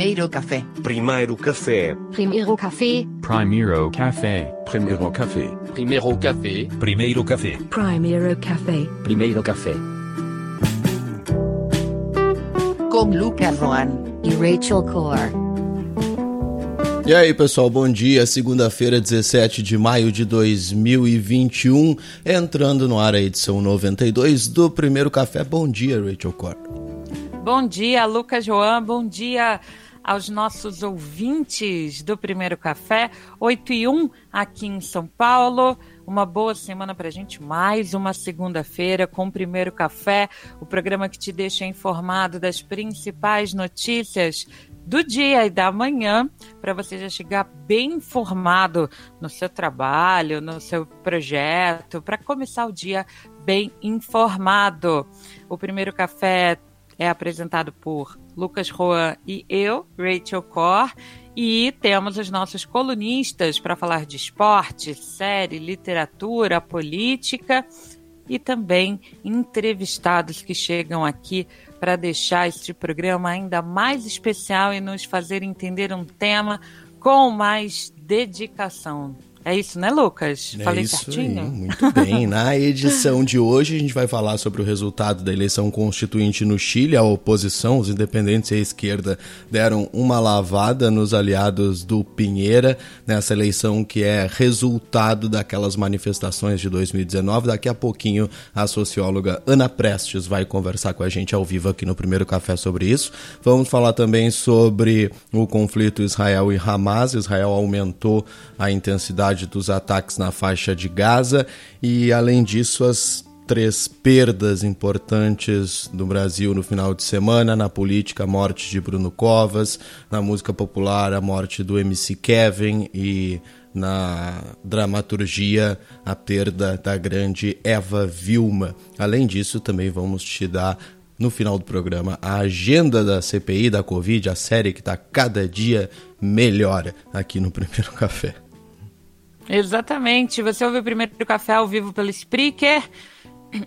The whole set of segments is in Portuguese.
Primeiro café. Primeiro café. Primeiro café. Primeiro café. Primeiro café. Primeiro café. Primeiro café. Primeiro café. Primeiro café. Com Lucas Roan. E Rachel Core. E aí, pessoal, bom dia. Segunda-feira, 17 de maio de 2021, entrando no ar a edição 92 do Primeiro Café. Bom dia, Rachel Core. Bom dia, Lucas João. Bom dia aos nossos ouvintes do Primeiro Café, 8 e 1 aqui em São Paulo. Uma boa semana para a gente, mais uma segunda-feira com o Primeiro Café, o programa que te deixa informado das principais notícias do dia e da manhã, para você já chegar bem informado no seu trabalho, no seu projeto, para começar o dia bem informado. O Primeiro Café é apresentado por Lucas Roan e eu, Rachel Cor, e temos os nossos colunistas para falar de esporte, série, literatura, política e também entrevistados que chegam aqui para deixar este programa ainda mais especial e nos fazer entender um tema com mais dedicação. É isso, né, Lucas? É Falei certinho? Aí, muito bem. Na edição de hoje, a gente vai falar sobre o resultado da eleição constituinte no Chile. A oposição, os independentes e a esquerda, deram uma lavada nos aliados do Pinheira nessa eleição que é resultado daquelas manifestações de 2019. Daqui a pouquinho, a socióloga Ana Prestes vai conversar com a gente ao vivo aqui no Primeiro Café sobre isso. Vamos falar também sobre o conflito Israel e Hamas. Israel aumentou a intensidade dos ataques na faixa de Gaza e, além disso, as três perdas importantes do Brasil no final de semana: na política, a morte de Bruno Covas, na música popular, a morte do MC Kevin e na dramaturgia, a perda da grande Eva Vilma. Além disso, também vamos te dar no final do programa a agenda da CPI da Covid, a série que está cada dia melhor aqui no Primeiro Café. Exatamente. Você ouve o primeiro café ao vivo pelo Spreaker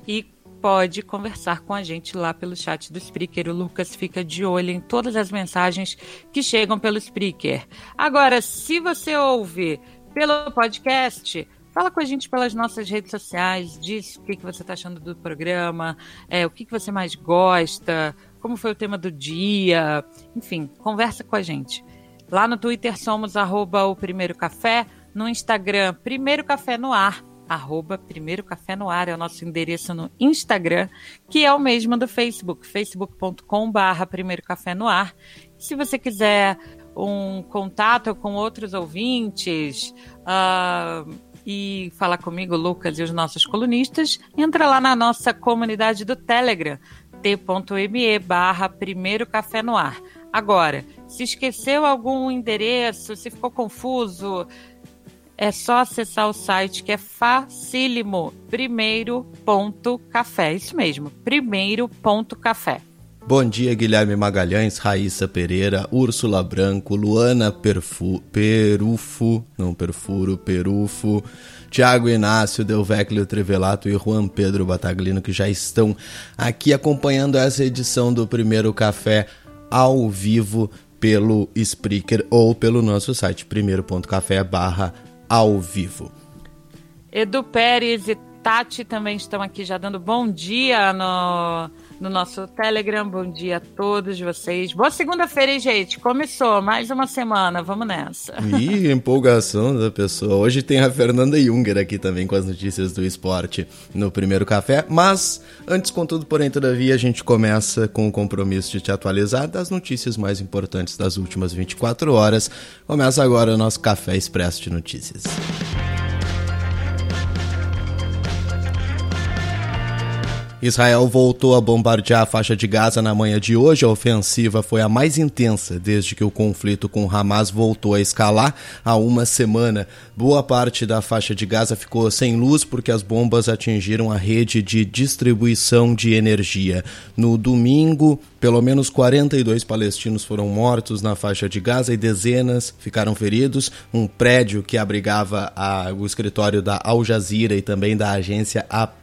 e pode conversar com a gente lá pelo chat do Spreaker. O Lucas fica de olho em todas as mensagens que chegam pelo Spreaker. Agora, se você ouve pelo podcast, fala com a gente pelas nossas redes sociais, diz o que, você está achando do programa, é, o que, que você mais gosta, como foi o tema do dia, enfim, conversa com a gente. Lá no Twitter somos arroba o Primeiro Café, no Instagram Primeiro Café no Ar, arroba Primeiro Café no Ar é o nosso endereço no Instagram, que é o mesmo do Facebook, facebook.com barra Primeiro Café no Ar. Se você quiser um contato com outros ouvintes uh, e falar comigo, Lucas e os nossos colunistas, entra lá na nossa comunidade do Telegram, t.me barra Primeiro Café no Ar. Agora, se esqueceu algum endereço, se ficou confuso, é só acessar o site que é facílimo, primeiro.café. Isso mesmo, primeiro.café. Bom dia, Guilherme Magalhães, Raíssa Pereira, Úrsula Branco, Luana Perfu, Perufo, não Perfuro, Perufo, Tiago Inácio, Delveclio Trevelato e Juan Pedro Bataglino, que já estão aqui acompanhando essa edição do Primeiro Café ao vivo pelo Spreaker ou pelo nosso site primeiro.café barra ao vivo. Edu Pérez e Tati também estão aqui já dando bom dia no, no nosso Telegram. Bom dia a todos vocês. Boa segunda-feira, gente? Começou mais uma semana. Vamos nessa. Ih, empolgação da pessoa. Hoje tem a Fernanda Junger aqui também com as notícias do esporte no primeiro café. Mas, antes, contudo, porém, todavia, a gente começa com o compromisso de te atualizar das notícias mais importantes das últimas 24 horas. Começa agora o nosso Café Expresso de Notícias. Israel voltou a bombardear a faixa de Gaza na manhã de hoje. A ofensiva foi a mais intensa desde que o conflito com Hamas voltou a escalar há uma semana. Boa parte da faixa de Gaza ficou sem luz porque as bombas atingiram a rede de distribuição de energia. No domingo, pelo menos 42 palestinos foram mortos na faixa de Gaza e dezenas ficaram feridos. Um prédio que abrigava a, o escritório da Al Jazeera e também da agência AP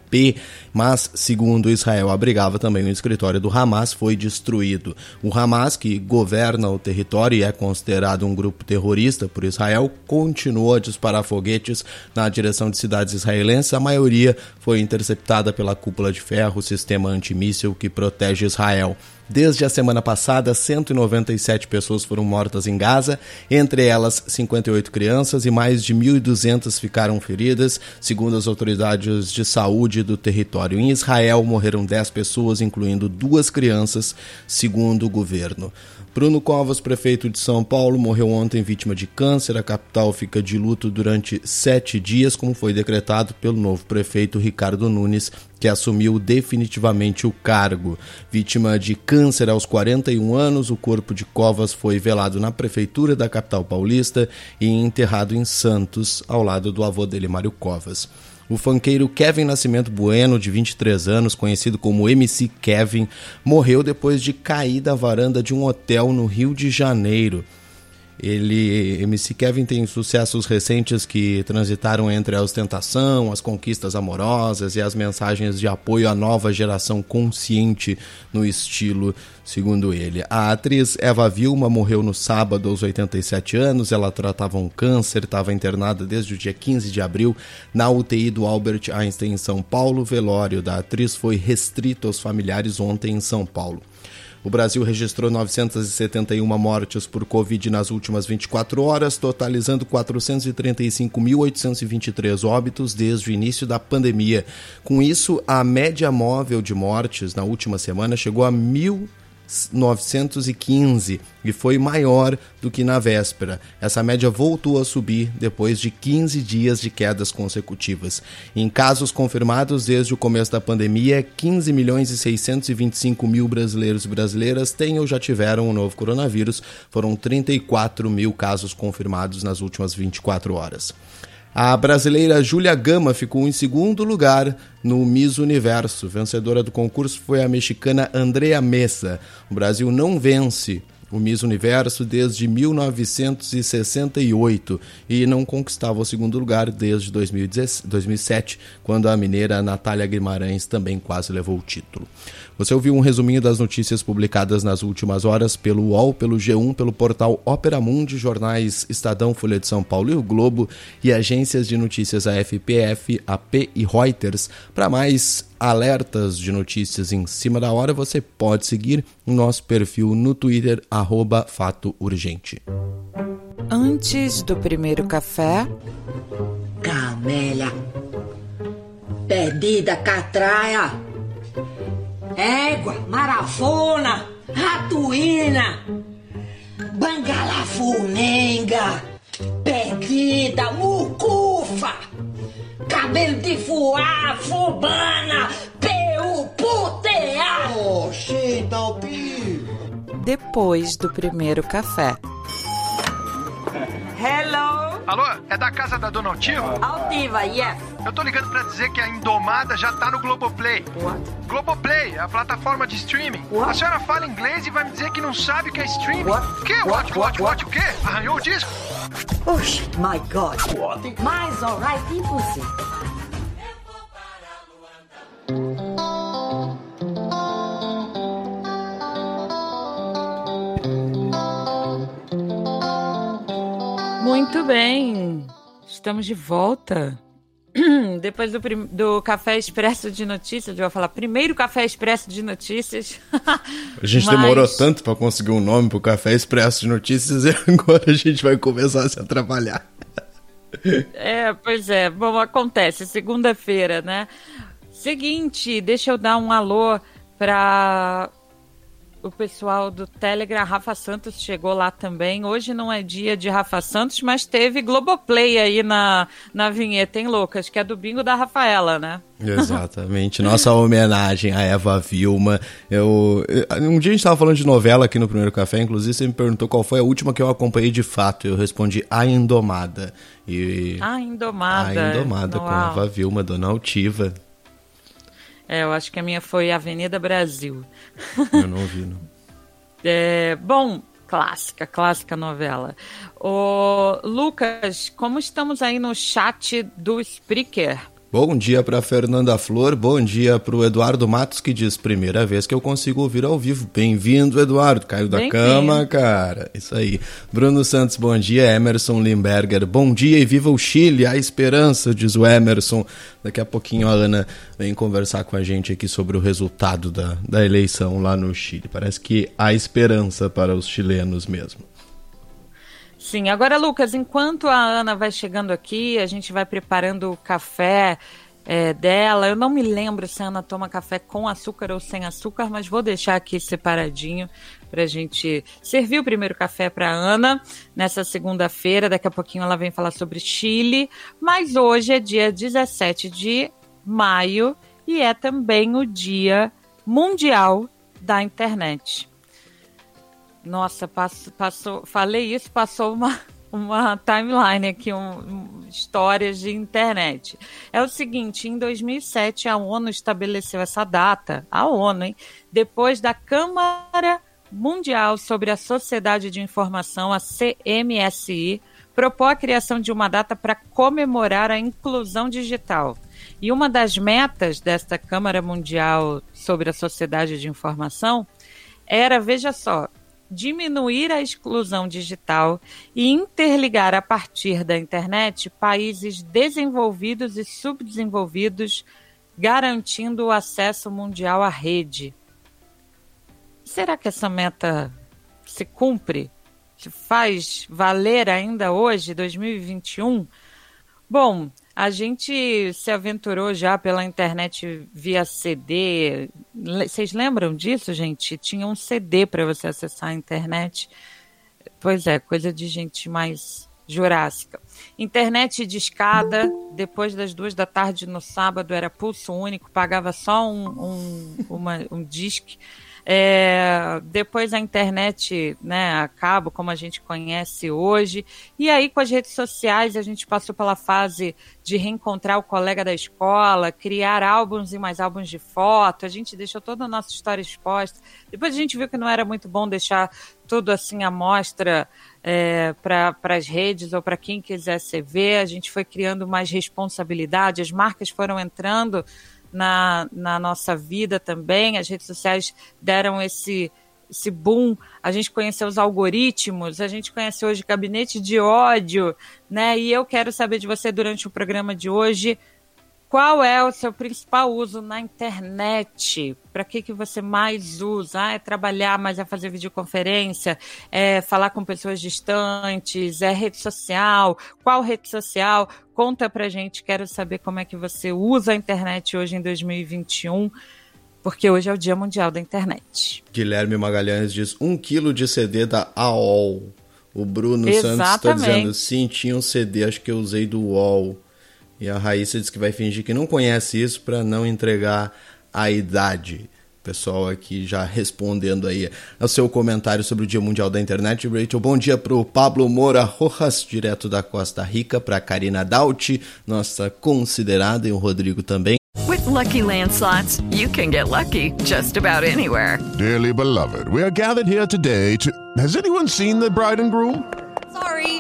mas, segundo Israel abrigava também o escritório do Hamas, foi destruído. O Hamas, que governa o território e é considerado um grupo terrorista por Israel, continuou a disparar foguetes na direção de cidades israelenses. A maioria foi interceptada pela cúpula de ferro, sistema antimíssil que protege Israel. Desde a semana passada, 197 pessoas foram mortas em Gaza, entre elas 58 crianças e mais de 1.200 ficaram feridas, segundo as autoridades de saúde do território. Em Israel, morreram 10 pessoas, incluindo duas crianças, segundo o governo. Bruno Covas, prefeito de São Paulo, morreu ontem vítima de câncer. A capital fica de luto durante sete dias, como foi decretado pelo novo prefeito Ricardo Nunes, que assumiu definitivamente o cargo. Vítima de câncer aos 41 anos, o corpo de Covas foi velado na prefeitura da capital paulista e enterrado em Santos, ao lado do avô dele, Mário Covas. O funkeiro Kevin Nascimento Bueno, de 23 anos, conhecido como MC Kevin, morreu depois de cair da varanda de um hotel no Rio de Janeiro. Ele, MC Kevin tem sucessos recentes que transitaram entre a ostentação, as conquistas amorosas e as mensagens de apoio à nova geração consciente no estilo, segundo ele. A atriz Eva Vilma morreu no sábado aos 87 anos. Ela tratava um câncer, estava internada desde o dia 15 de abril na UTI do Albert Einstein em São Paulo. O velório da atriz foi restrito aos familiares ontem em São Paulo. O Brasil registrou 971 mortes por Covid nas últimas 24 horas, totalizando 435.823 óbitos desde o início da pandemia. Com isso, a média móvel de mortes na última semana chegou a 1.000 915 e foi maior do que na véspera. Essa média voltou a subir depois de 15 dias de quedas consecutivas. Em casos confirmados desde o começo da pandemia, 15 milhões e 625 mil brasileiros e brasileiras têm ou já tiveram o novo coronavírus. Foram 34 mil casos confirmados nas últimas 24 horas. A brasileira Júlia Gama ficou em segundo lugar no Miss Universo. Vencedora do concurso foi a mexicana Andrea Mesa. O Brasil não vence o Miss Universo desde 1968 e não conquistava o segundo lugar desde 2007, quando a mineira Natália Guimarães também quase levou o título. Você ouviu um resuminho das notícias publicadas nas últimas horas pelo UOL, pelo G1, pelo portal Opera Mundi, jornais Estadão, Folha de São Paulo e o Globo e agências de notícias AFPF, AP e Reuters. Para mais alertas de notícias em cima da hora, você pode seguir o nosso perfil no Twitter, arroba Fato Urgente. Antes do primeiro café. Camélia. Perdida, catraia. Égua, marafona, ratuína, bangalafunenga, perdida, mucufa, cabelo de fuá, fubana, peu, putear. Oxê, Dalpi. Depois do primeiro café. Alô, é da casa da Dona Altiva? Altiva, yes. Eu tô ligando pra dizer que a Indomada já tá no Globoplay. What? Globoplay, a plataforma de streaming. What? A senhora fala inglês e vai me dizer que não sabe o que é streaming? What? O quê? What? What, what, what, o quê? Arranhou o disco? Oxe, my God. What? Mas, alright, impossível. Muito bem. Estamos de volta Depois do, do café expresso de notícias, eu vou falar primeiro café expresso de notícias. A gente Mas- demorou tanto pra conseguir um nome pro Café Expresso de Notícias e agora a gente vai começar a se atrapalhar. É, pois é. Bom, acontece, segunda-feira, né? Seguinte, deixa eu dar um alô para o pessoal do Telegram. Rafa Santos chegou lá também. Hoje não é dia de Rafa Santos, mas teve Globoplay aí na, na vinheta, hein, Lucas? Que é do bingo da Rafaela, né? Exatamente, nossa homenagem a Eva Vilma. Eu, um dia a gente tava falando de novela aqui no Primeiro Café, inclusive você me perguntou qual foi a última que eu acompanhei de fato. Eu respondi A Indomada. E A Indomada. A Indomada com a. Eva Vilma, Dona Altiva. É, eu acho que a minha foi Avenida Brasil. Eu não ouvi, não. É, bom, clássica, clássica novela. Ô, Lucas, como estamos aí no chat do Spreaker? Bom dia para Fernanda Flor, bom dia para o Eduardo Matos que diz primeira vez que eu consigo ouvir ao vivo. Bem-vindo, Eduardo. Caiu da cama, cara. Isso aí. Bruno Santos, bom dia. Emerson Limberger, bom dia e viva o Chile, a esperança, diz o Emerson. Daqui a pouquinho a Ana vem conversar com a gente aqui sobre o resultado da, da eleição lá no Chile. Parece que há esperança para os chilenos mesmo. Sim, agora, Lucas, enquanto a Ana vai chegando aqui, a gente vai preparando o café é, dela. Eu não me lembro se a Ana toma café com açúcar ou sem açúcar, mas vou deixar aqui separadinho para a gente servir o primeiro café para Ana nessa segunda-feira. Daqui a pouquinho ela vem falar sobre Chile, mas hoje é dia 17 de maio e é também o Dia Mundial da Internet. Nossa, passo- passou, falei isso, passou uma, uma timeline aqui, um- histórias de internet. É o seguinte, em 2007 a ONU estabeleceu essa data, a ONU, hein, depois da Câmara Mundial sobre a Sociedade de Informação, a CMSI, propôs a criação de uma data para comemorar a inclusão digital. E uma das metas desta Câmara Mundial sobre a Sociedade de Informação era, veja só, diminuir a exclusão digital e interligar a partir da internet países desenvolvidos e subdesenvolvidos, garantindo o acesso mundial à rede. Será que essa meta se cumpre? Se faz valer ainda hoje, 2021? Bom, a gente se aventurou já pela internet via CD. Vocês lembram disso, gente? Tinha um CD para você acessar a internet. Pois é, coisa de gente mais jurássica. Internet de escada, depois das duas da tarde no sábado, era pulso único, pagava só um, um, uma- um disque. É, depois a internet, né, a cabo, como a gente conhece hoje. E aí, com as redes sociais, a gente passou pela fase de reencontrar o colega da escola, criar álbuns e mais álbuns de foto. A gente deixou toda a nossa história exposta. Depois a gente viu que não era muito bom deixar tudo assim à mostra é, para as redes ou para quem quisesse ver. A gente foi criando mais responsabilidade, as marcas foram entrando na, na nossa vida também. As redes sociais deram esse, esse boom. A gente conheceu os algoritmos, a gente conhece hoje gabinete de ódio, né? E eu quero saber de você durante o programa de hoje. Qual é o seu principal uso na internet? Para que, que você mais usa? Ah, é trabalhar, mas é fazer videoconferência? É falar com pessoas distantes? É rede social? Qual rede social? Conta pra gente, quero saber como é que você usa a internet hoje em 2021, porque hoje é o Dia Mundial da Internet. Guilherme Magalhães diz: um quilo de CD da AOL. O Bruno Santos está Exatamente. dizendo: sim, tinha um CD, acho que eu usei do UOL. E a Raíssa diz que vai fingir que não conhece isso para não entregar a idade. Pessoal aqui já respondendo aí ao seu comentário sobre o Dia Mundial da Internet. Rachel, bom dia para o Pablo Moura Rojas, direto da Costa Rica, para Karina Dauti, nossa considerada, e o Rodrigo também. With Lucky Land slots, you can get lucky just about anywhere. Dearly beloved, we are gathered here today to. Has anyone seen the bride and groom?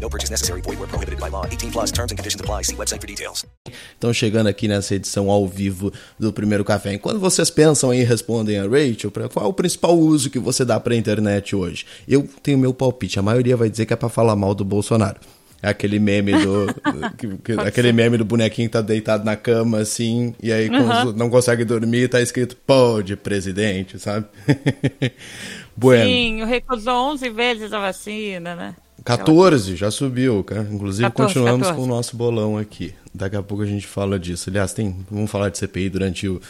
No purchase necessary. Void where prohibited by law. 18 plus terms and conditions apply. See website for details. Então, chegando aqui nessa edição ao vivo do Primeiro Café, enquanto vocês pensam e respondem a Rachel, qual é o principal uso que você dá para a internet hoje? Eu tenho meu palpite, a maioria vai dizer que é para falar mal do Bolsonaro. É aquele meme do. que- aquele ser. meme do bonequinho que tá deitado na cama, assim, e aí quando Aham. não consegue dormir, tá escrito pode, presidente, sabe? bueno. Sim, recusou 11 vezes a vacina, né? 14, já subiu, cara. Inclusive 14, continuamos 14. com o nosso bolão aqui. Daqui a pouco a gente fala disso. Aliás, tem, vamos falar de CPI durante o,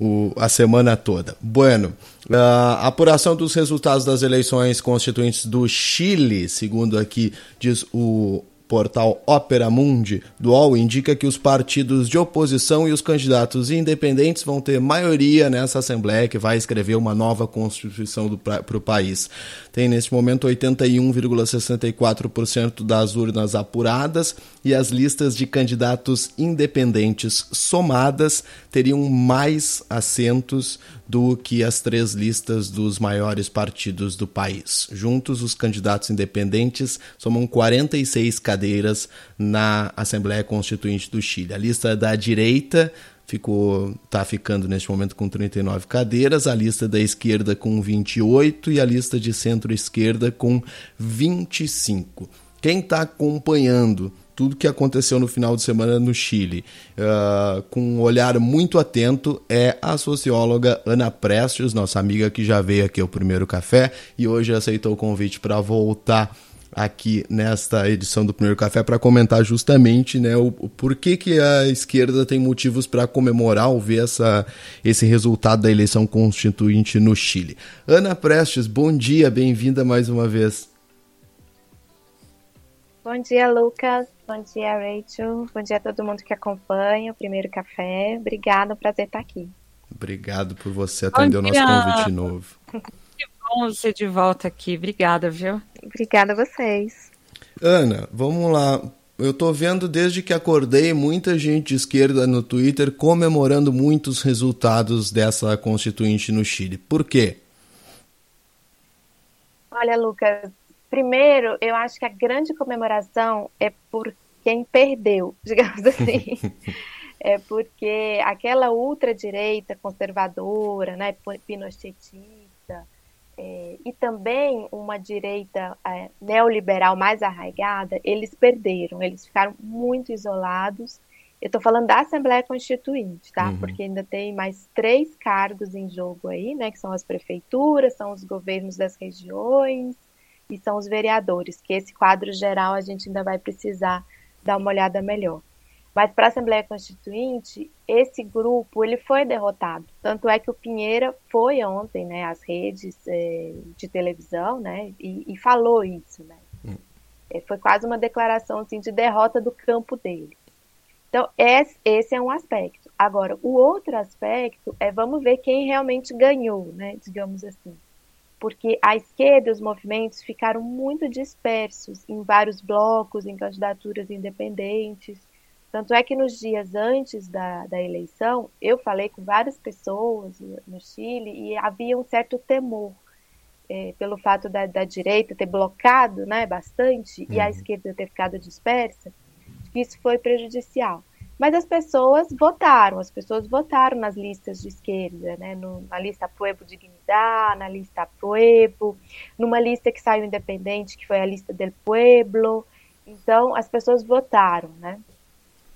o- a semana toda. Bueno, a apuração dos resultados das eleições constituintes do Chile, segundo aqui diz o portal Opera Mundi do UOL, indica que os partidos de oposição e os candidatos independentes vão ter maioria nessa Assembleia que vai escrever uma nova Constituição para o país. Tem neste momento 81,64% das urnas apuradas e as listas de candidatos independentes somadas teriam mais assentos do que as três listas dos maiores partidos do país. Juntos, os candidatos independentes somam 46 cadeiras na Assembleia Constituinte do Chile. A lista da direita ficou tá ficando neste momento com 39 cadeiras, a lista da esquerda com 28 e a lista de centro-esquerda com 25. Quem está acompanhando tudo que aconteceu no final de semana no Chile, ah, com um olhar muito atento, é a socióloga Ana Prestes, nossa amiga que já veio aqui ao primeiro café e hoje aceitou o convite para voltar aqui nesta edição do Primeiro Café para comentar justamente né, o, o porquê que a esquerda tem motivos para comemorar ou ver essa, esse resultado da eleição constituinte no Chile. Ana Prestes, bom dia, bem-vinda mais uma vez. Bom dia, Lucas. Bom dia, Rachel. Bom dia a todo mundo que acompanha o Primeiro Café. Obrigada, um prazer estar aqui. Obrigado por você atender o nosso convite novo. Bom você de volta aqui. Obrigada, viu? Obrigada a vocês. Ana, vamos lá. Eu tô vendo desde que acordei muita gente de esquerda no Twitter comemorando muitos resultados dessa constituinte no Chile. Por quê? Olha, Lucas, primeiro, eu acho que a grande comemoração é por quem perdeu, digamos assim. é porque aquela ultradireita conservadora, né, pinochetista, é, e também uma direita é, neoliberal mais arraigada, eles perderam, eles ficaram muito isolados. Eu estou falando da Assembleia Constituinte, tá? Uhum. Porque ainda tem mais três cargos em jogo aí, né? Que são as prefeituras, são os governos das regiões e são os vereadores, que esse quadro geral a gente ainda vai precisar dar uma olhada melhor. Mas para a Assembleia Constituinte, esse grupo ele foi derrotado. Tanto é que o Pinheira foi ontem, né, às redes é, de televisão, né, e, e falou isso, né. É, foi quase uma declaração assim de derrota do campo dele. Então esse, esse é um aspecto. Agora o outro aspecto é vamos ver quem realmente ganhou, né, digamos assim porque a esquerda e os movimentos ficaram muito dispersos em vários blocos, em candidaturas independentes. Tanto é que nos dias antes da, da eleição, eu falei com várias pessoas no Chile e havia um certo temor é, pelo fato da, da, direita ter blocado né, bastante uhum. e a esquerda ter ficado dispersa, que isso foi prejudicial. Mas as pessoas votaram, as pessoas votaram nas listas de esquerda, né? No, na lista Pueblo Dignidad, na lista Pueblo, numa lista que saiu independente, que foi a lista del Pueblo. Então, as pessoas votaram, né?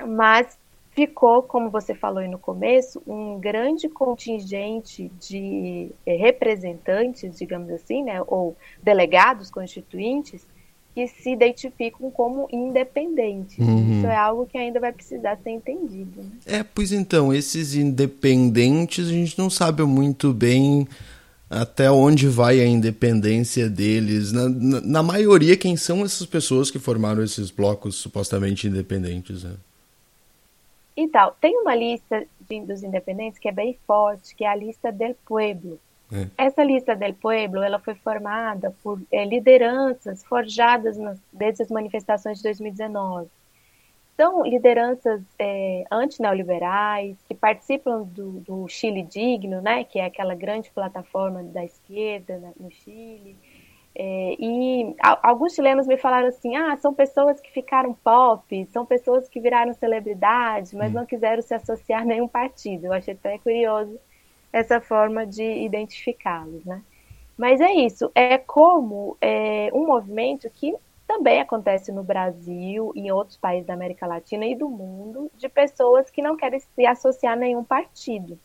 Mas ficou, como você falou aí no começo, um grande contingente de eh, representantes, digamos assim, né? Ou delegados constituintes, que se identificam como independentes. Uhum. Isso é algo que ainda vai precisar ser entendido. Né? É, pois então, esses independentes a gente não sabe muito bem até onde vai a independência deles? Na, na, na, maioria, quem são essas pessoas que formaram esses blocos supostamente independentes? Né? Então, tem uma lista de, dos independentes que é bem forte, que é a lista del pueblo. É. Essa lista del pueblo, ela foi formada por é, lideranças forjadas nas, desde as manifestações de 2019. São lideranças é, antineoliberais que participam do, do, Chile Digno, né, que é aquela grande plataforma da esquerda né, no Chile. É, e a, alguns chilenos me falaram assim: ah, são pessoas que ficaram pop, são pessoas que viraram celebridade, mas hum. não quiseram se associar a nenhum partido. Eu achei até curioso essa forma de identificá-los, né? Mas é isso, é como é, um movimento que também acontece no Brasil e em outros países da América Latina e do mundo, de pessoas que não querem se associar a nenhum partido.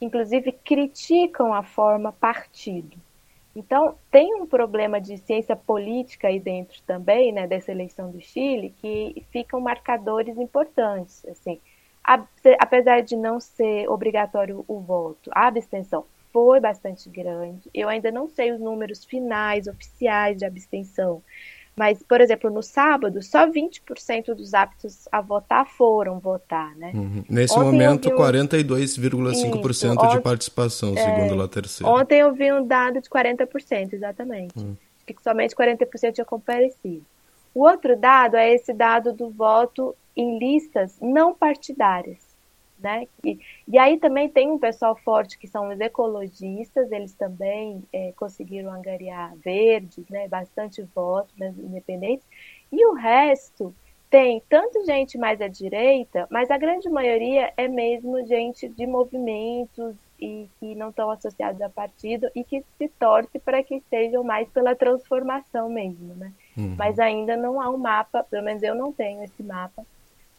Inclusive criticam a forma partido. Então, tem um problema de ciência política aí dentro também, né, dessa eleição do Chile, que ficam marcadores importantes. Assim, apesar de não ser obrigatório o voto, a abstenção foi bastante grande. Eu ainda não sei os números finais, oficiais de abstenção. Mas, por exemplo, no sábado, só 20% dos aptos a votar foram votar, né? Uhum. Nesse ontem momento, vi... 42,5% de participação, é... segundo a terceira. Ontem eu vi um dado de 40%, exatamente. Uhum. Que somente 40% tinha comparecido. O outro dado é esse dado do voto em listas não partidárias. Né? E, e aí também tem um pessoal forte que são os ecologistas, eles também é, conseguiram angariar verdes, né? bastante votos né, independentes, e o resto tem tanto gente mais à direita, mas a grande maioria é mesmo gente de movimentos e que não estão associados a partido e que se torce para que sejam mais pela transformação mesmo, né? Uhum. Mas ainda não há um mapa, pelo menos eu não tenho esse mapa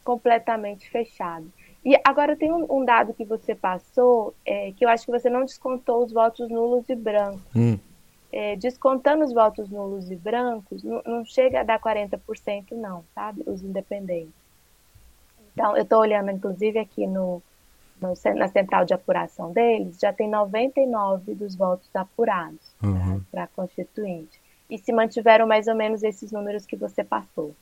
completamente fechado. E agora tem um, um dado que você passou, é, que eu acho que você não descontou os votos nulos e brancos. Hum. É, descontando os votos nulos e brancos, não, não chega a dar 40% não, sabe? Os independentes. Então, eu estou olhando, inclusive, aqui no, no, na central de apuração deles, já tem 99 dos votos apurados uhum. para constituinte e se mantiveram mais ou menos esses números que você passou.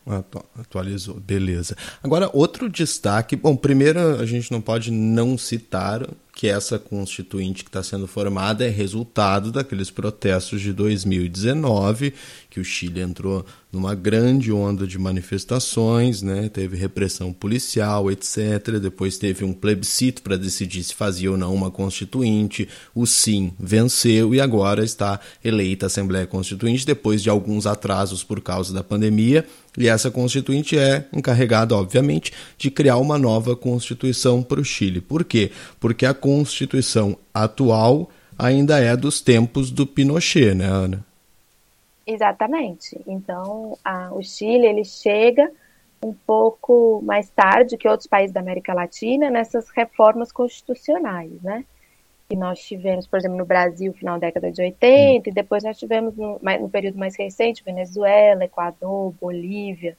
Atualizou, beleza. Agora, outro destaque. Bom, primeiro, a gente não pode não citar que essa constituinte que está sendo formada é resultado daqueles protestos de 2019, que o Chile entrou numa grande onda de manifestações, né? teve repressão policial, etc. Depois teve um plebiscito para decidir se fazia ou não uma constituinte. O sim venceu e agora está eleita a Assembleia Constituinte depois de alguns atrasos por causa da pandemia e essa constituinte é encarregada, obviamente, de criar uma nova constituição para o Chile. Por quê? Porque a constituição atual ainda é dos tempos do Pinochet, né, Ana? Exatamente. Então, a, o Chile ele chega um pouco mais tarde que outros países da América Latina nessas reformas constitucionais, né? Que nós tivemos, por exemplo, no Brasil, final da década de 80, e depois nós tivemos, no, no período mais recente, Venezuela, Equador, Bolívia,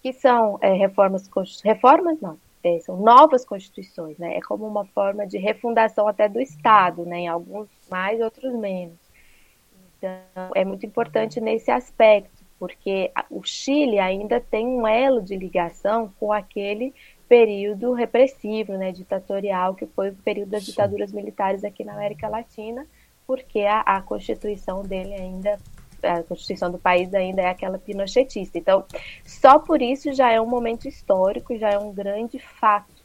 que são é, reformas, reformas não, é, são novas constituições, né? É como uma forma de refundação até do Estado, né? Em alguns mais, outros menos. Então, é muito importante nesse aspecto, porque o Chile ainda tem um elo de ligação com aquele período repressivo, né, ditatorial, que foi o período das ditaduras militares aqui na América Latina, porque a, a Constituição dele ainda, a Constituição do país ainda é aquela pinochetista. Então, só por isso já é um momento histórico, já é um grande fato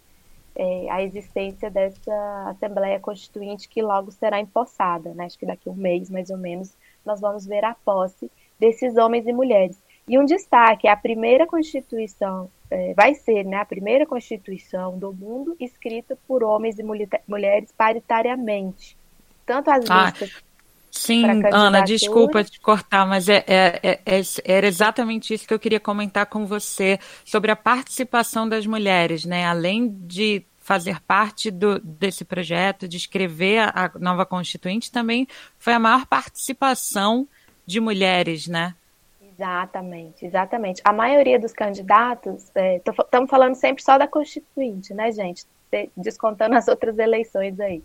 é, a existência dessa Assembleia Constituinte que logo será empossada, né? Acho que daqui a um mês, mais ou menos, nós vamos ver a posse desses homens e mulheres. E um destaque, a primeira Constituição é, vai ser né, a primeira Constituição do mundo escrita por homens e mulheres paritariamente. Tanto as ah, listas. Sim, Ana, desculpa te cortar, mas é, é, é, é, era exatamente isso que eu queria comentar com você sobre a participação das mulheres, né? Além de fazer parte do, desse projeto, de escrever a, a nova Constituinte, também foi a maior participação de mulheres, né? Exatamente, exatamente. A maioria dos candidatos, estamos é, falando sempre só da Constituinte, né, gente? descontando as outras eleições aí.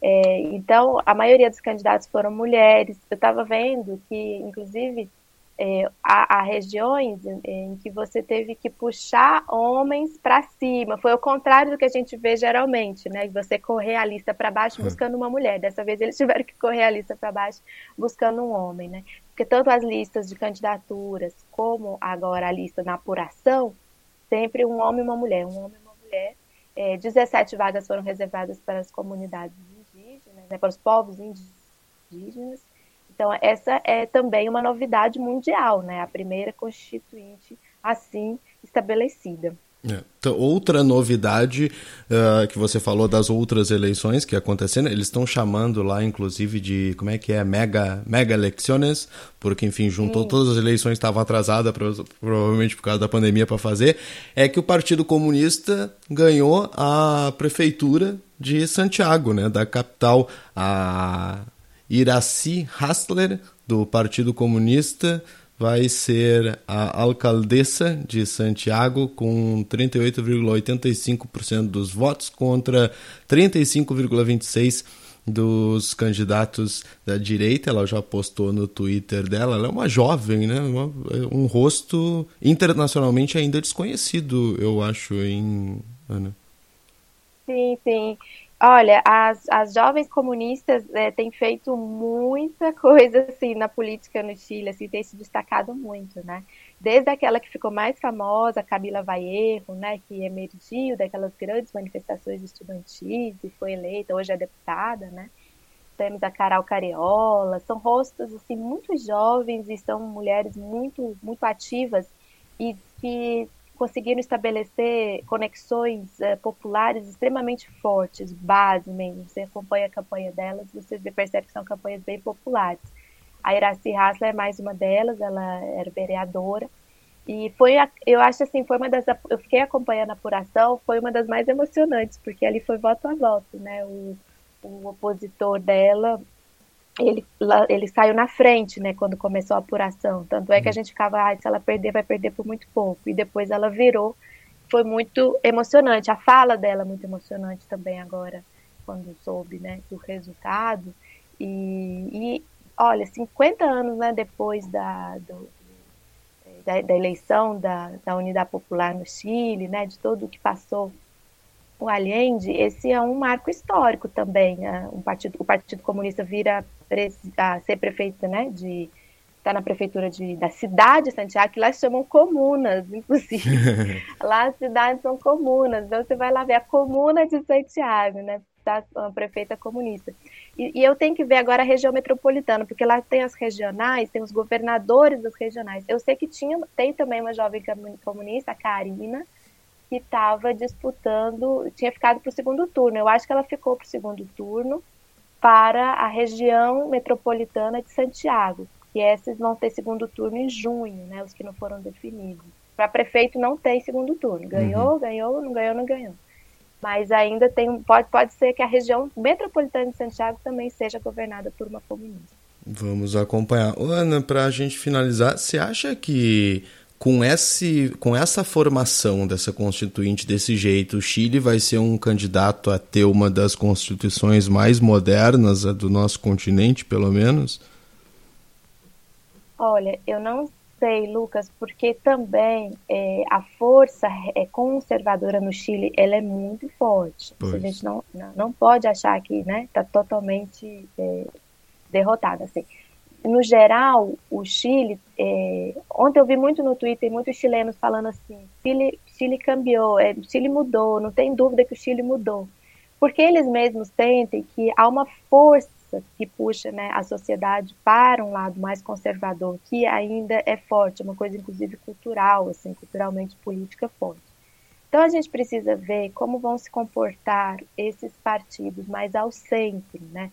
É, então, a maioria dos candidatos foram mulheres. Eu estava vendo que, inclusive, é, há, há, regiões em que você teve que puxar homens para cima. Foi o contrário do que a gente vê geralmente, né? Você correr a lista para baixo buscando uma mulher. Dessa vez eles tiveram que correr a lista para baixo buscando um homem, né? Porque tanto as listas de candidaturas como agora a lista na apuração, sempre um homem e uma mulher, um homem e uma mulher. É, 17 vagas foram reservadas para as comunidades indígenas, né, para os povos indígenas então, essa é também uma novidade mundial, né? A primeira constituinte assim estabelecida. É. Então, outra novidade uh, que você falou das outras eleições que aconteceram, eles estão chamando lá, inclusive, de como é que é? Mega, mega eleições, porque, enfim, juntou Sim. todas as eleições que estavam atrasadas, provavelmente por causa da pandemia, para fazer. É que o Partido Comunista ganhou a prefeitura de Santiago, né? Da capital. A Iraci Hassler, do Partido Comunista, vai ser a alcaldessa de Santiago com 38,85% dos votos contra 35,26% dos candidatos da direita. Ela já postou no Twitter dela. Ela é uma jovem, né? um rosto internacionalmente ainda desconhecido, eu acho, em Ana. Sim, sim. Olha, as, as jovens comunistas é, têm feito muita coisa assim na política no Chile, assim, tem se destacado muito, né? Desde aquela que ficou mais famosa, Camila Vallejo, né, que emergiu daquelas grandes manifestações estudantis e foi eleita, hoje é deputada, né? Temos a Carol Cariola, são rostos assim muito jovens e são mulheres muito muito ativas e que conseguiram estabelecer conexões é, populares extremamente fortes, base mesmo. Você acompanha a campanha delas, você percebe que são campanhas bem populares. A Iraci Hassler é mais uma delas, ela era vereadora. E foi, eu acho assim, foi uma das. Eu fiquei acompanhando a apuração, foi uma das mais emocionantes, porque ali foi voto a voto, né? O, o opositor dela ele, ele saiu na frente, né, quando começou a apuração. Tanto é que a uhum. gente ficava, ah, se ela perder, vai perder por muito pouco. E depois ela virou. Foi muito emocionante. A fala dela é muito emocionante também agora, quando soube, né, do resultado. E, e olha, 50 anos, né, depois da, do, da, da, eleição da, da Unidade Popular no Chile, né, de tudo o que passou o Allende, esse é um marco histórico também. Né? Um partido, o Partido Comunista vira a ser prefeito, né, de está na prefeitura de, da cidade de Santiago, que lá se chamam comunas, inclusive. lá as cidades são comunas, então você vai lá ver a comuna de Santiago, né, tá a prefeita comunista. E, e, eu tenho que ver agora a região metropolitana, porque lá tem as regionais, tem os governadores das regionais. Eu sei que tinha, tem também uma jovem comunista, a Karina, que estava disputando, tinha ficado para o segundo turno. Eu acho que ela ficou para o segundo turno para a região metropolitana de Santiago, que esses vão ter segundo turno em junho, né, os que não foram definidos. Para prefeito não tem segundo turno. Ganhou, uhum. ganhou, não ganhou, não ganhou. Mas ainda tem, pode, pode ser que a região metropolitana de Santiago também seja governada por uma comunista. Vamos acompanhar. Ana, para a gente finalizar, você acha que com, esse, com essa formação dessa constituinte desse jeito, o Chile vai ser um candidato a ter uma das constituições mais modernas do nosso continente, pelo menos? Olha, eu não sei, Lucas, porque também é, a força é, conservadora no Chile ela é muito forte. Pois. A gente não, não pode achar que está né, tá totalmente é, derrotada. Assim no geral, o Chile, é, ontem eu vi muito no Twitter, muitos chilenos falando assim, Chile, Chile cambiou, é, Chile mudou, não tem dúvida que o Chile mudou. Porque eles mesmos sentem que há uma força que puxa né, a sociedade para um lado mais conservador, que ainda é forte, é uma coisa inclusive cultural, assim, culturalmente política forte. Então a gente precisa ver como vão se comportar esses partidos mais ao centro, né?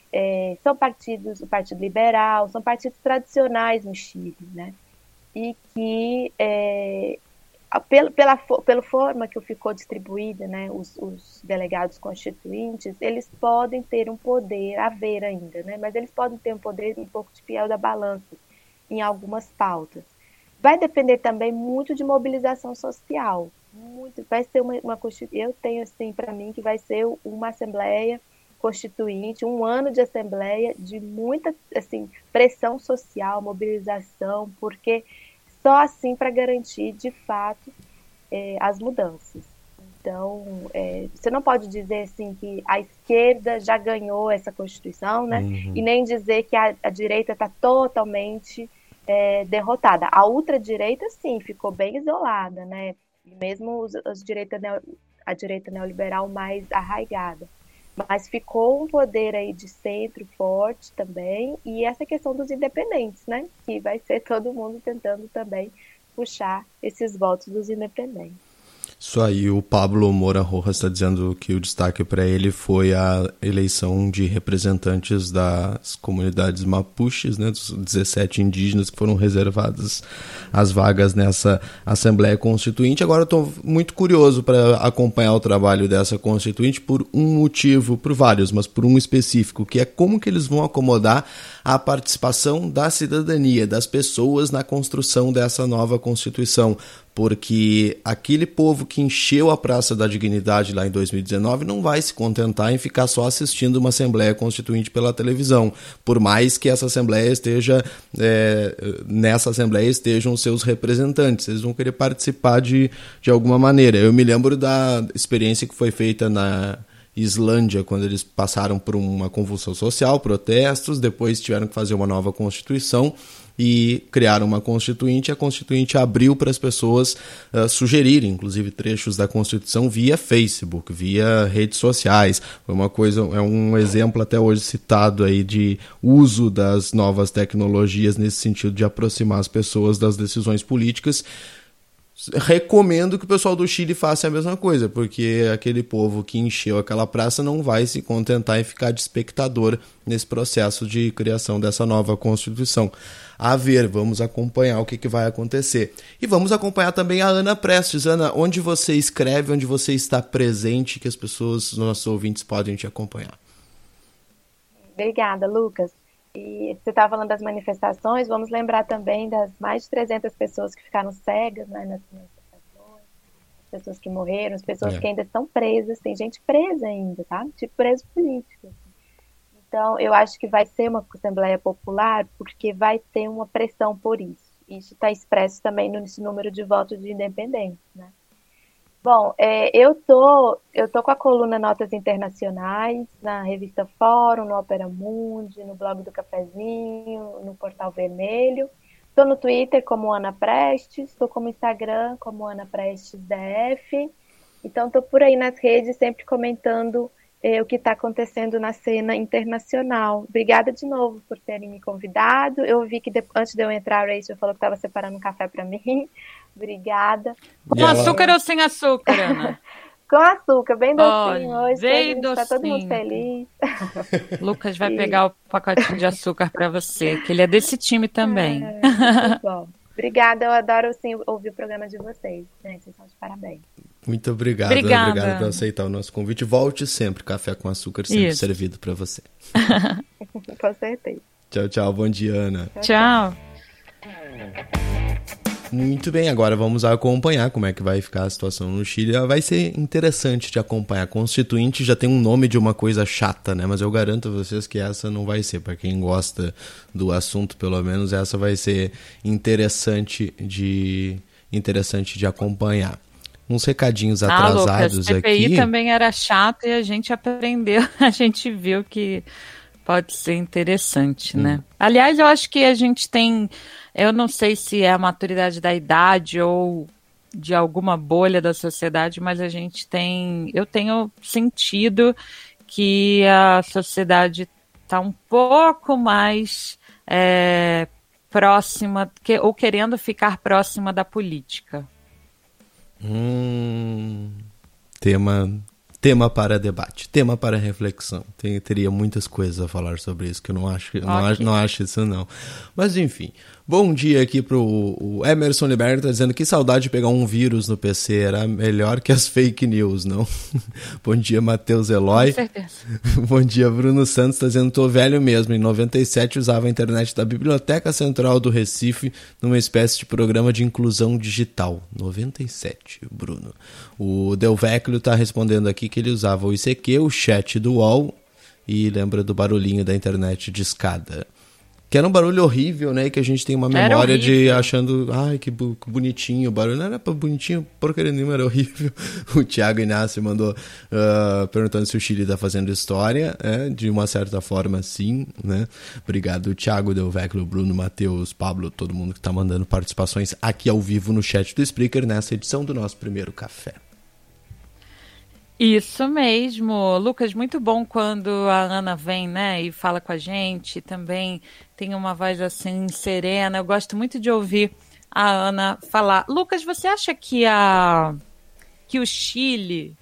eh, são partidos, o Partido Liberal, são partidos tradicionais no Chile, né? E que, a- pelo, pela, pela forma que ficou distribuída, né, os, os delegados constituintes, eles podem ter um poder, haver ainda, né? Mas eles podem ter um poder um pouco de fiel da balança em algumas pautas. Vai depender também muito de mobilização social. Muito, vai ser uma, uma eu tenho assim para mim que vai ser uma assembleia constituinte, um ano de assembleia de muita assim pressão social, mobilização, porque só assim para garantir de fato eh, as mudanças. Então, eh, você não pode dizer assim que a esquerda já ganhou essa constituição, né? Uhum. E nem dizer que a, a direita está totalmente eh, derrotada. A ultradireita, sim, ficou bem isolada, né? E mesmo os, os direita neo- a direita neoliberal mais arraigada. Mas ficou um poder aí de centro forte também, e essa questão dos independentes, né? Que vai ser todo mundo tentando também puxar esses votos dos independentes. Isso aí, o Pablo Moura Rojas está dizendo que o destaque para ele foi a eleição de representantes das comunidades mapuches, né, dos 17 indígenas que foram reservadas as vagas nessa Assembleia Constituinte. Agora estou muito curioso para acompanhar o trabalho dessa Constituinte por um motivo, por vários, mas por um específico, que é como que eles vão acomodar a participação da cidadania, das pessoas na construção dessa nova Constituição. Porque aquele povo que encheu a Praça da Dignidade lá em 2019 não vai se contentar em ficar só assistindo uma Assembleia Constituinte pela televisão, por mais que essa Assembleia esteja, é, nessa Assembleia estejam seus representantes, eles vão querer participar de, de alguma maneira. Eu me lembro da experiência que foi feita na Islândia, quando eles passaram por uma convulsão social, protestos, depois tiveram que fazer uma nova constituição e criaram uma constituinte. A constituinte abriu para as pessoas uh, sugerirem, inclusive, trechos da constituição via Facebook, via redes sociais. Foi uma coisa, é um exemplo até hoje citado aí de uso das novas tecnologias nesse sentido de aproximar as pessoas das decisões políticas recomendo que o pessoal do Chile faça a mesma coisa, porque aquele povo que encheu aquela praça não vai se contentar em ficar de espectador nesse processo de criação dessa nova Constituição. A ver, vamos acompanhar o que, que vai acontecer. E vamos acompanhar também a Ana Prestes. Ana, onde você escreve, onde você está presente, que as pessoas, os nossos ouvintes, podem te acompanhar. Obrigada, Lucas. E você estava falando das manifestações, vamos lembrar também das mais de 300 pessoas que ficaram cegas né, nas manifestações, as pessoas que morreram, as pessoas É. que ainda estão presas, tem gente presa ainda, tá? Tipo preso político. assim. Então, eu acho que vai ser uma Assembleia Popular porque vai ter uma pressão por isso. Isso está expresso também nesse número de votos de independentes, né? Bom, é, eu tô eu tô com a coluna Notas Internacionais na revista Fórum, no Opera Mundi, no blog do Cafezinho, no Portal Vermelho. Estou no Twitter como Ana Prestes, estou como Instagram como Ana Prestes DF. Então estou por aí nas redes sempre comentando eh, o que está acontecendo na cena internacional. Obrigada de novo por terem me convidado. Eu vi que antes de eu entrar, a Rachel falou que estava separando um café para mim. Obrigada. Com açúcar ou sem açúcar, Ana? Com açúcar, bem docinho Olha, hoje. bem Tá todo mundo docinho. feliz. Lucas vai E- pegar o pacotinho de açúcar para você, que ele é desse time também. É, muito bom. Obrigada, eu adoro sim, ouvir o programa de vocês. Gente, vocês estão de parabéns. Muito obrigado. Obrigada. Obrigado por aceitar o nosso convite. Volte sempre. Café com açúcar sempre Isso. servido para você. Com certeza. Tchau, tchau. Bom dia, Ana. Tchau. Muito bem, agora vamos acompanhar como é que vai ficar a situação no Chile. Ah, Vai ser interessante de acompanhar. Constituinte já tem um nome de uma coisa chata, né? Mas eu garanto a vocês que essa não vai ser. Para quem gosta do assunto, pelo menos, essa vai ser interessante de, interessante de acompanhar. Uns recadinhos Ah, atrasados Lucas, CPI aqui. também era chato e a gente aprendeu, a gente viu que pode ser interessante, hum. né? Aliás, eu acho que a gente tem, eu não sei se é a maturidade da idade ou de alguma bolha da sociedade, mas a gente tem, eu tenho sentido que a sociedade está um pouco mais é, próxima, que, ou querendo ficar próxima da política. Hum, tema tema para debate, tema para reflexão. Tem, teria muitas coisas a falar sobre isso, que eu não acho, okay. não, acho, não acho isso não. Mas enfim, bom dia aqui pro o Emerson Liberta dizendo que saudade de pegar um vírus no PC, era melhor que as fake news, não? bom dia, Matheus Eloy. Com certeza. bom dia, Bruno Santos, tá dizendo, tô velho mesmo, em 97 usava a internet da Biblioteca Central do Recife numa espécie de programa de inclusão digital. 97, Bruno. O Delvecchio tá respondendo aqui que ele usava o ICQ, o chat do UOL e lembra do barulhinho da internet de escada. Que era um barulho horrível, né? Que a gente tem uma memória de achando, ai, que, bu que bonitinho o barulho. Não era bonitinho, porcaria nenhuma, era horrível. O Thiago Inácio mandou uh, perguntando se o Chile está fazendo história. É, de uma certa forma, sim, né? Obrigado, Thiago, Delvecchio, Bruno, Matheus, Pablo, todo mundo que está mandando participações aqui ao vivo no chat do Spreaker nessa edição do nosso primeiro café. Isso mesmo, Lucas, muito bom quando a Ana vem, né, e fala com a gente, também tem uma voz assim serena. Eu gosto muito de ouvir a Ana falar. Lucas, você acha que a que o Chile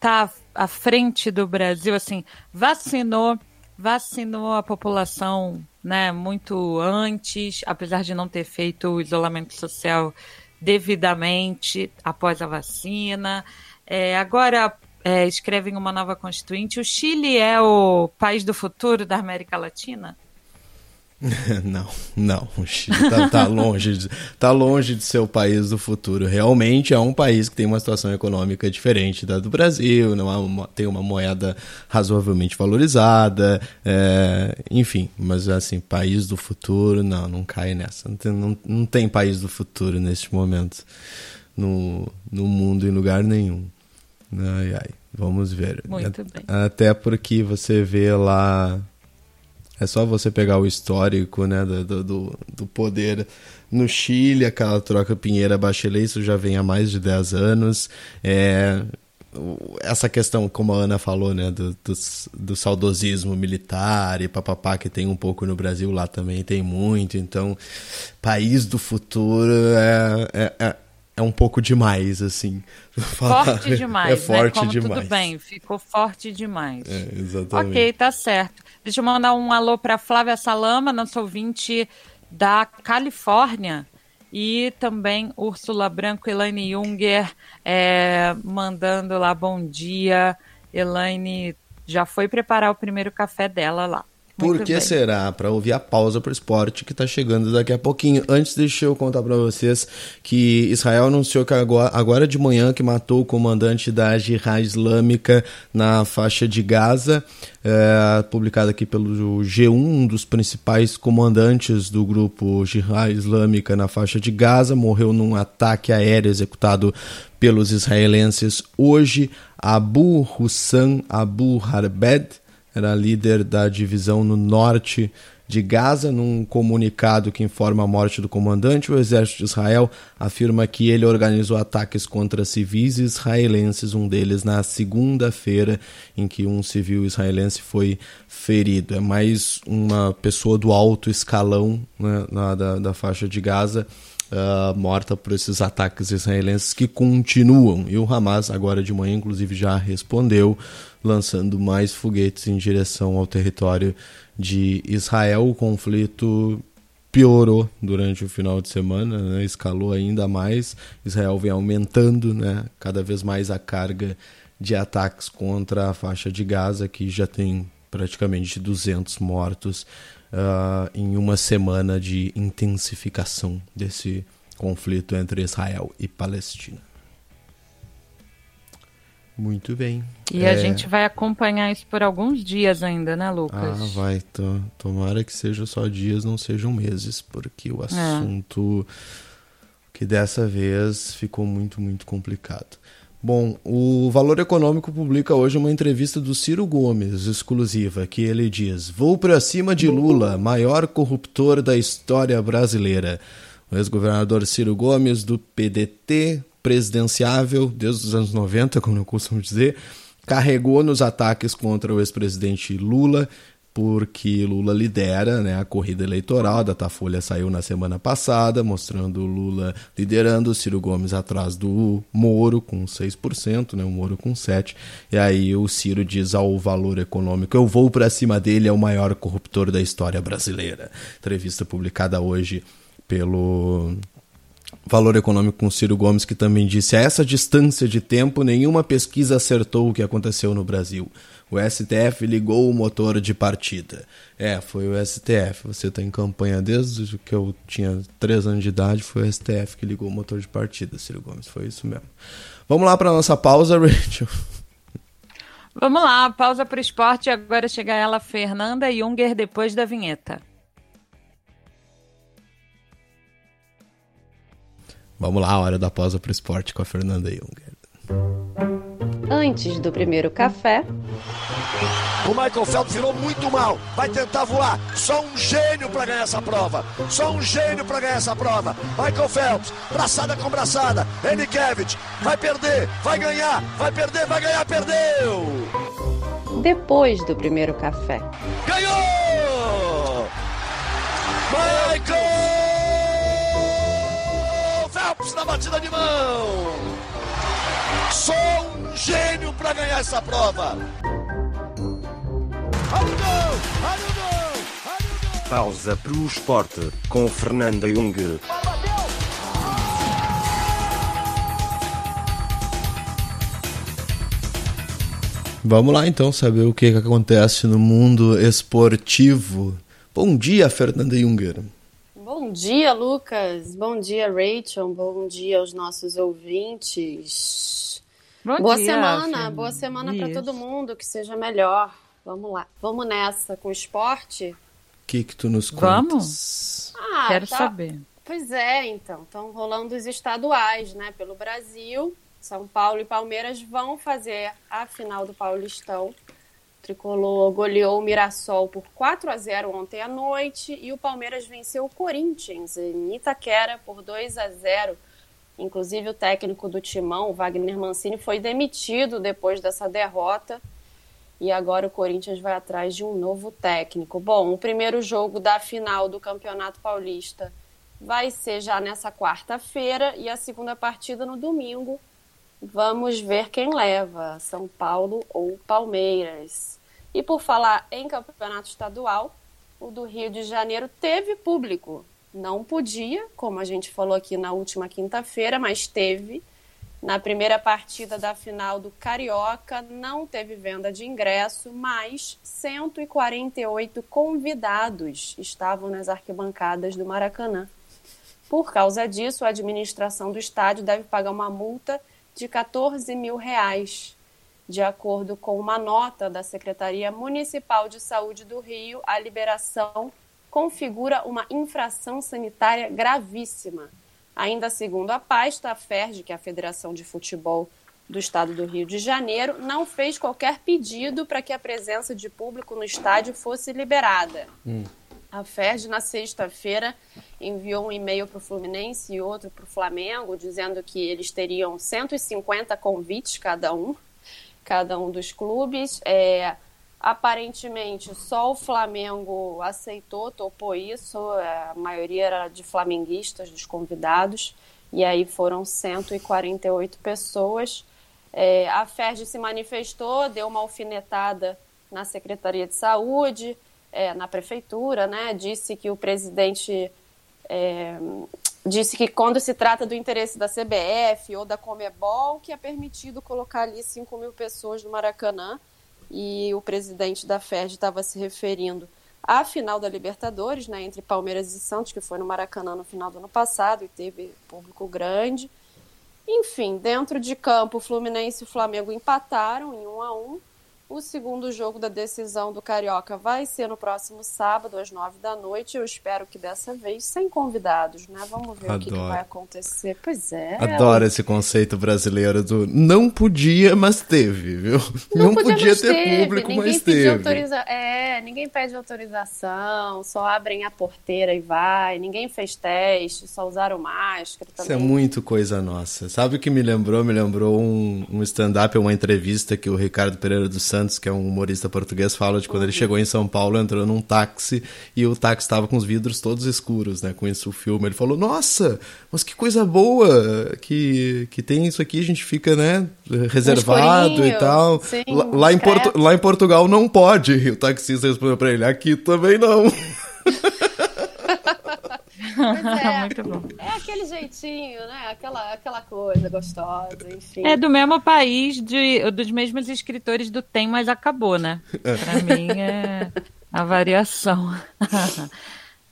tá à frente do Brasil, assim, vacinou, vacinou a população, né, muito antes, apesar de não ter feito o isolamento social devidamente após a vacina. É, agora é, escrevem uma nova constituinte. O Chile é o país do futuro da América Latina? não, não. O Chile está tá longe, de, tá longe de ser o país do futuro. Realmente é um país que tem uma situação econômica diferente da do Brasil, não há uma, tem uma moeda razoavelmente valorizada, é, enfim. Mas assim, país do futuro, não, não cai nessa. Não tem, não, não tem país do futuro neste momento no, no mundo em lugar nenhum. Ai, ai, vamos ver. Muito bem. Até porque você vê lá. É só você pegar o histórico né, do, do, do poder no Chile, aquela troca Pinheira-Bachelet, isso já vem há mais de 10 anos. É, essa questão, como a Ana falou, né, do, do, do, saudosismo militar e papapá, que tem um pouco no Brasil, lá também tem muito. Então, país do futuro é, é, é é um pouco demais, assim. Forte demais, é forte né? Como demais. Tudo bem, ficou forte demais. É, exatamente. Ok, tá certo. Deixa eu mandar um alô para Flávia Salama, nosso ouvinte da Califórnia. E também Úrsula Branco, Elaine Junger, é, mandando lá bom dia. Elaine já foi preparar o primeiro café dela lá. Por que bem. será? Para ouvir a pausa para o esporte que está chegando daqui a pouquinho. Antes, deixa eu contar para vocês que Israel anunciou que agora, agora de manhã que matou o comandante da Jihad Islâmica na faixa de Gaza, é, publicada aqui pelo G1, um dos principais comandantes do grupo Jihad Islâmica na faixa de Gaza, morreu num ataque aéreo executado pelos israelenses hoje. Abu Hussan Abu Harbed era líder da divisão no norte de Gaza. Num comunicado que informa a morte do comandante, o exército de Israel afirma que ele organizou ataques contra civis israelenses, um deles na segunda-feira, em que um civil israelense foi ferido. É mais uma pessoa do alto escalão né, da, da faixa de Gaza. Uh, morta por esses ataques israelenses que continuam. E o Hamas, agora de manhã, inclusive, já respondeu lançando mais foguetes em direção ao território de Israel. O conflito piorou durante o final de semana, né? escalou ainda mais. Israel vem aumentando né? cada vez mais a carga de ataques contra a faixa de Gaza, que já tem praticamente 200 mortos uh, em uma semana de intensificação desse conflito entre Israel e Palestina. Muito bem. E é... a gente vai acompanhar isso por alguns dias ainda, né, Lucas? Ah, vai. Tomara que seja só dias, não sejam meses, porque o é. assunto é. que dessa vez ficou muito, muito complicado. Bom, o Valor Econômico publica hoje uma entrevista do Ciro Gomes, exclusiva, que ele diz: Vou para cima de Lula, maior corruptor da história brasileira. O ex-governador Ciro Gomes, do PDT, presidenciável desde os anos 90, como eu costumo dizer, carregou nos ataques contra o ex-presidente Lula porque Lula lidera né, a corrida eleitoral. A Datafolha saiu na semana passada, mostrando Lula liderando, Ciro Gomes atrás do Moro com 6%, né, o Moro com 7%. E aí o Ciro diz ao valor econômico: Eu vou para cima dele, é o maior corruptor da história brasileira. Entrevista publicada hoje pelo Valor Econômico com Ciro Gomes, que também disse: a essa distância de tempo, nenhuma pesquisa acertou o que aconteceu no Brasil o STF ligou o motor de partida. É, foi o STF. Você está em campanha desde que eu tinha 3 anos de idade, foi o STF que ligou o motor de partida, Ciro Gomes. Foi isso mesmo. Vamos lá para nossa pausa, Rachel. Vamos lá, pausa para o esporte. Agora chega ela, Fernanda Junger, depois da vinheta. Vamos lá, hora da pausa para o esporte com a Fernanda Junger. Antes do primeiro café. O Michael Phelps virou muito mal. Vai tentar voar. Só um gênio para ganhar essa prova. Só um gênio para ganhar essa prova. Michael Phelps, braçada com braçada. Enikevich, vai perder, vai ganhar, vai perder, vai ganhar, perdeu. Depois do primeiro café. Ganhou! Michael Phelps na batida de mão. Só um gênio para ganhar essa prova. Pausa para o esporte com Fernanda Jung. Vamos lá então saber o que, que acontece no mundo esportivo. Bom dia, Fernanda Junger. Bom dia, Lucas. Bom dia, Rachel. Bom dia aos nossos ouvintes. Bom boa dia, semana, boa semana para todo mundo, que seja melhor. Vamos lá. Vamos nessa com o esporte? O que, que tu nos contas? Vamos? Ah, Quero tá- saber. Pois é, então. Estão rolando os estaduais, né? Pelo Brasil. São Paulo e Palmeiras vão fazer a final do Paulistão. Tricolor goleou o Mirassol por 4 a 0 ontem à noite e o Palmeiras venceu o Corinthians em Itaquera por 2 a 0. Inclusive o técnico do Timão, Wagner Mancini, foi demitido depois dessa derrota. E agora o Corinthians vai atrás de um novo técnico. Bom, o primeiro jogo da final do Campeonato Paulista vai ser já nessa quarta-feira e a segunda partida no domingo. Vamos ver quem leva, São Paulo ou Palmeiras. E por falar em campeonato estadual, o do Rio de Janeiro teve público. Não podia, como a gente falou aqui na última quinta-feira, mas teve. Na primeira partida da final do Carioca, não teve venda de ingresso, mas 148 convidados estavam nas arquibancadas do Maracanã. Por causa disso, a administração do estádio deve pagar uma multa de 14 mil reais. De acordo com uma nota da Secretaria Municipal de Saúde do Rio, a liberação configura uma infração sanitária gravíssima. Ainda segundo a pasta, a FERJ, que é a Federação de Futebol do Estado do Rio de Janeiro, não fez qualquer pedido para que a presença de público no estádio fosse liberada. A FERJ, na sexta-feira, enviou um e-mail para o Fluminense e outro para o Flamengo, dizendo que eles teriam 150 convites cada um, cada um dos clubes. É, aparentemente, só o Flamengo aceitou, topou isso, é, a maioria era de flamenguistas, dos convidados, e aí foram 148 pessoas. É, a FERJ se manifestou, deu uma alfinetada na Secretaria de Saúde, é, na prefeitura, né? Disse que o presidente é, disse que quando se trata do interesse da CBF ou da Comebol, que é permitido colocar ali 5 mil pessoas no Maracanã. E o presidente da FERJ estava se referindo à final da Libertadores, né, entre Palmeiras e Santos, que foi no Maracanã no final do ano passado e teve público grande. Enfim, dentro de campo, Fluminense e Flamengo empataram em 1 a 1 O segundo jogo da decisão do Carioca vai ser no próximo sábado, às nove da noite. Eu espero que dessa vez sem convidados, né? Vamos ver o que, que Adoro. vai acontecer. Pois é. Adoro esse conceito brasileiro do não podia, mas teve, viu? Não, podia, mas ter teve. público, ninguém mas teve. Autoriza... É, ninguém pede autorização, só abrem a porteira e vai. Ninguém fez teste, só usaram máscara Isso também. é muito coisa nossa. Sabe o que me lembrou? Me lembrou um, um stand-up, uma entrevista que o Ricardo Pereira dos Santos, que é um humorista português, fala de quando ele chegou em São Paulo, entrou num táxi e o táxi estava com os vidros todos escuros, né? Com isso o filme. Ele falou: Nossa, mas que coisa boa que, que tem isso aqui, a gente fica, né? Reservado e tal. sim, lá, lá em. Porto, lá em Portugal não pode. E o taxista respondeu pra ele: Aqui também não. É, Muito bom. é aquele jeitinho, né? Aquela, aquela coisa gostosa, enfim. É do mesmo país, de, dos mesmos escritores do Tem, mas acabou, né? É. Pra mim é a variação.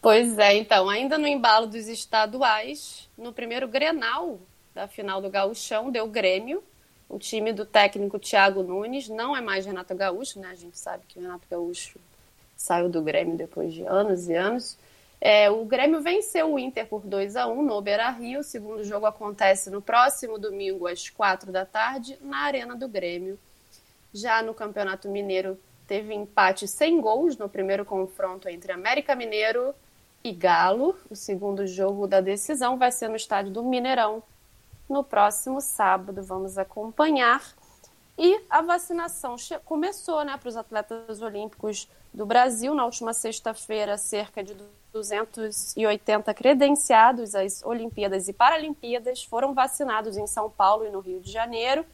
Pois é, então, ainda no embalo dos estaduais, no primeiro Grenal da final do Gauchão, deu Grêmio. O time do técnico Thiago Nunes não é mais Renato Gaúcho, né? A gente sabe que o Renato Gaúcho saiu do Grêmio depois de anos e anos. É, o Grêmio venceu o Inter por 2 a 1 no Beira-Rio. O segundo jogo acontece no próximo domingo, às 4 da tarde, na Arena do Grêmio. Já no Campeonato Mineiro, teve empate sem gols no primeiro confronto entre América Mineiro e Galo. O segundo jogo da decisão vai ser no estádio do Mineirão no próximo sábado. Vamos acompanhar. E a vacinação começou né, para os atletas olímpicos do Brasil. Na última sexta-feira, cerca de 280 credenciados às Olimpíadas e Paralimpíadas foram vacinados em São Paulo e no Rio de Janeiro.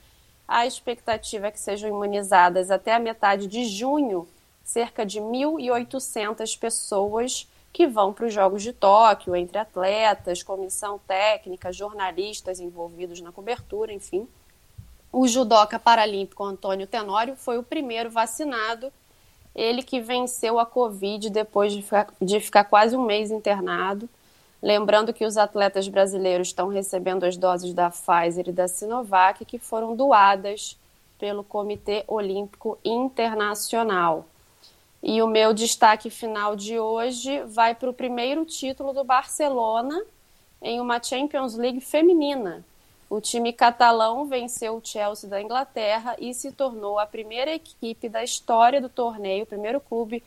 A expectativa é que sejam imunizadas até a metade de junho cerca de 1.800 pessoas que vão para os Jogos de Tóquio, entre atletas, comissão técnica, jornalistas envolvidos na cobertura, enfim. O judoca paralímpico Antônio Tenório foi o primeiro vacinado, ele que venceu a Covid depois de ficar, de ficar quase um mês internado. Lembrando que os atletas brasileiros estão recebendo as doses da Pfizer e da Sinovac, que foram doadas pelo Comitê Olímpico Internacional. E o meu destaque final de hoje vai para o primeiro título do Barcelona em uma Champions League feminina. O time catalão venceu o Chelsea da Inglaterra e se tornou a primeira equipe da história do torneio, o primeiro clube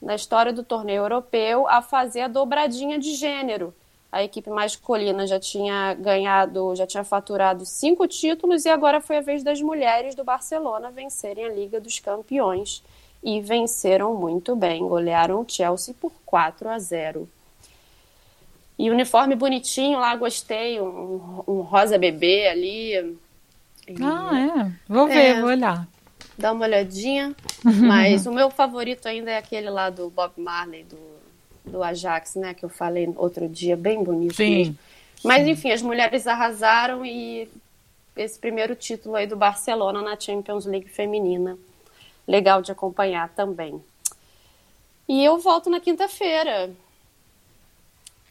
na história do torneio europeu a fazer a dobradinha de gênero. A equipe masculina já tinha ganhado, já tinha faturado cinco títulos e agora foi a vez das mulheres do Barcelona vencerem a Liga dos Campeões e venceram muito bem, golearam o Chelsea por 4 a 0. E uniforme bonitinho lá, gostei, um, um rosa bebê ali. E- Ah, é. Vou ver, É. vou olhar. Dá uma olhadinha. Mas o meu favorito ainda é aquele lá do Bob Marley, do, do Ajax, né? Que eu falei outro dia, bem bonito Sim. mesmo. Mas enfim, as mulheres arrasaram e esse primeiro título aí do Barcelona na Champions League feminina. Legal de acompanhar também. E eu volto na quinta-feira.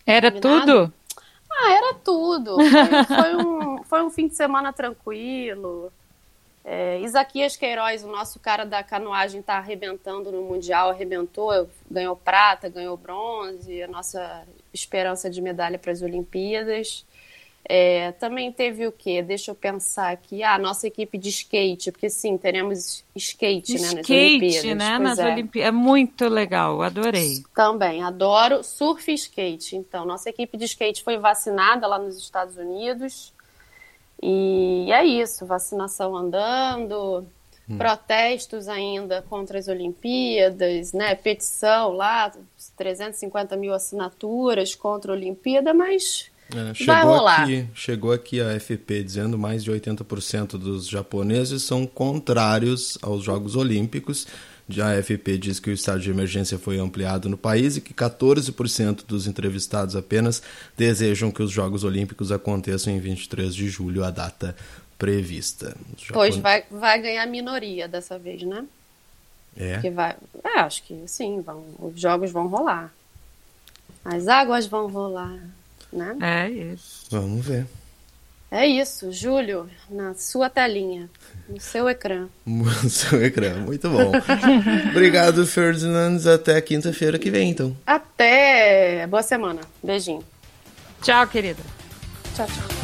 Era Combinado? tudo? Ah, era tudo. Foi, foi um, foi um fim de semana tranquilo. É, Isaquias Queiroz, o nosso cara da canoagem, está arrebentando no Mundial, arrebentou, ganhou prata, ganhou bronze, a nossa esperança de medalha para as Olimpíadas. É, também teve o quê? Deixa eu pensar aqui. Ah, a nossa equipe de skate, porque sim, teremos skate, né, nas Olimpíadas. Skate, né? Pois Nas é. Olimpíadas. É muito legal, adorei. Também, adoro surf e skate. Então, nossa equipe de skate foi vacinada lá nos Estados Unidos. E é isso, vacinação andando, protestos ainda contra as Olimpíadas, né? Petição lá, 350 mil assinaturas contra a Olimpíada, mas É, vai chegou, rolar. aqui, chegou aqui a FP dizendo mais de 80% dos japoneses são contrários aos Jogos Olímpicos. Já a FP diz que o estado de emergência foi ampliado no país e que 14% dos entrevistados apenas desejam que os Jogos Olímpicos aconteçam em 23 de julho, a data prevista. Os Pois japone- vai, vai ganhar minoria dessa vez, né? É. Que vai, é, acho que sim, vão, os jogos vão rolar. As águas vão rolar, né? É isso. Vamos ver. É isso, Júlio, na sua telinha, no seu ecrã. No seu ecrã, muito bom. Obrigado, Ferdinand. Até quinta-feira que vem, então. Até. Boa semana. Beijinho. Tchau, querida. Tchau, tchau.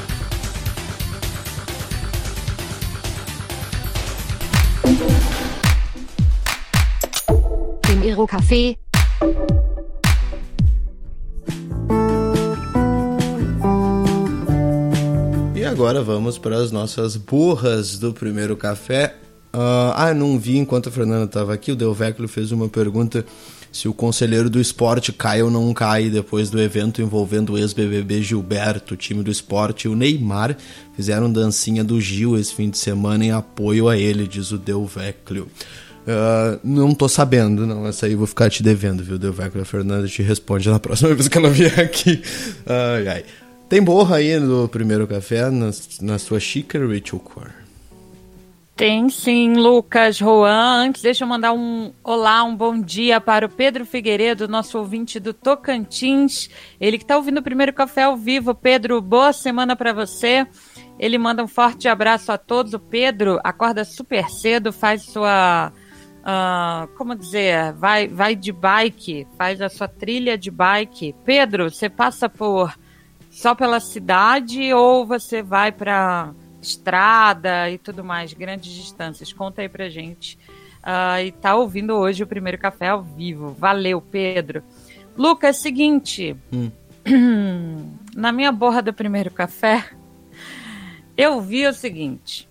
Primeiro café. Agora vamos para as nossas burras do primeiro café. Uh, ah, não vi enquanto a Fernanda estava aqui. O Delvecchio fez uma pergunta se o conselheiro do esporte cai ou não cai depois do evento envolvendo o ex-BBB Gilberto, o time do esporte e o Neymar fizeram dancinha do Gil esse fim de semana em apoio a ele, diz o Delvecchio. Uh, não tô sabendo, não. Essa aí vou ficar te devendo, viu, Delvecchio? A Fernanda te responde na próxima vez que ela vier aqui. Ai, ai. Tem borra aí no primeiro café, na, na sua xícara, Rachel Core? Tem sim, Lucas, Juan. Antes, deixa eu mandar um olá, um bom dia para o Pedro Figueiredo, nosso ouvinte do Tocantins. Ele que está ouvindo o primeiro café ao vivo. Pedro, boa semana para você. Ele manda um forte abraço a todos. O Pedro acorda super cedo, faz sua. Uh, como dizer? Vai, vai de bike, faz a sua trilha de bike. Pedro, você passa por só pela cidade ou você vai para estrada e tudo mais, grandes distâncias. Conta aí pra gente. Uh, e tá ouvindo hoje o primeiro café ao vivo. Valeu, Pedro. Lucas, seguinte. Hum. Na minha borra do primeiro café, eu vi o seguinte: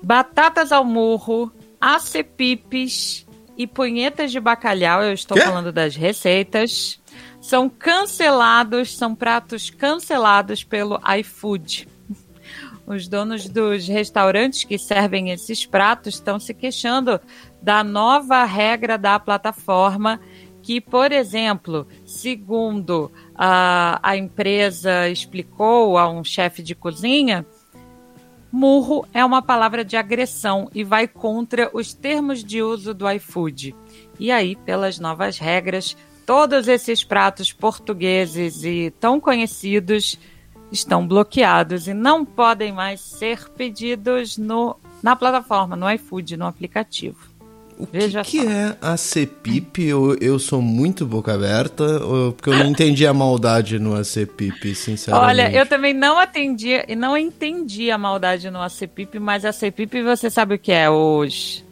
batatas ao murro, acepipes e punhetas de bacalhau. Eu estou Quê? falando das receitas. São cancelados, são pratos cancelados pelo iFood. Os donos dos restaurantes que servem esses pratos estão se queixando da nova regra da plataforma, que, por exemplo, segundo a, a empresa explicou a um chefe de cozinha, murro é uma palavra de agressão e vai contra os termos de uso do iFood. E aí, pelas novas regras, todos esses pratos portugueses e tão conhecidos estão bloqueados e não podem mais ser pedidos no, na plataforma, no iFood, no aplicativo. O que, que é a CPIP? Eu, eu sou muito boca aberta, porque eu não entendi a maldade no ACPIP, sinceramente. Olha, eu também não atendi e não entendi a maldade no ACPIP, mas a CPIP você sabe o que é? Os.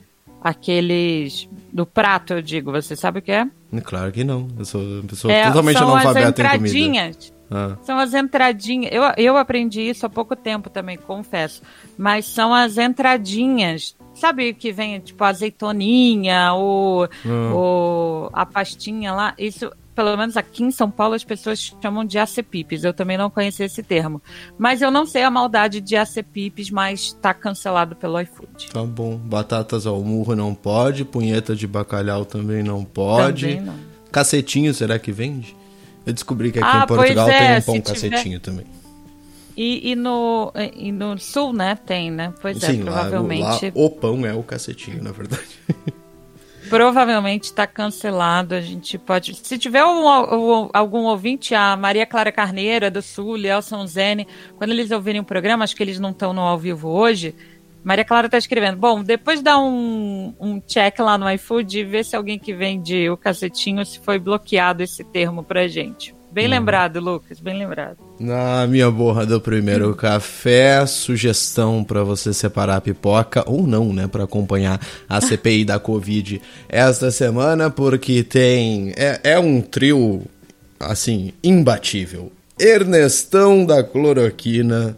Aqueles. do prato, eu digo, você sabe o que é? Claro que não. Eu sou uma pessoa É, totalmente são as analfabeta em comida. entradinhas. Ah. São as entradinhas. Eu, eu aprendi isso há pouco tempo também, confesso. Mas são as entradinhas. Sabe que vem tipo azeitoninha ou, Ah. ou a pastinha lá? Isso, pelo menos aqui em São Paulo, as pessoas chamam de acepipes. Eu também não conhecia esse termo. Mas eu não sei a maldade de acepipes, mas está cancelado pelo iFood. Tá bom. Batatas ao murro não pode, punheta de bacalhau também não pode. Também não. Cacetinho, será que vende? Eu descobri que aqui Ah, em Portugal é, tem um pão tiver- cacetinho também. E, e no, e no sul, né? Tem, né? Pois é, Sim, lá, provavelmente. lá o pão é o cacetinho, na verdade. Provavelmente está cancelado. A gente pode. Se tiver um- um- algum ouvinte, a Maria Clara Carneiro é do Sul, Lielson Zene, quando eles ouvirem o programa, acho que eles não estão no ao vivo hoje. Maria Clara está escrevendo. Bom, depois dá um, um check lá no iFood e vê se alguém que vende o cacetinho se foi bloqueado esse termo pra gente. Bem lembrado, Lucas, bem lembrado. Na minha borra do primeiro café, sugestão para você separar a pipoca ou não, né, para acompanhar a CPI da Covid esta semana, porque tem é, é um trio assim imbatível. Ernestão da cloroquina,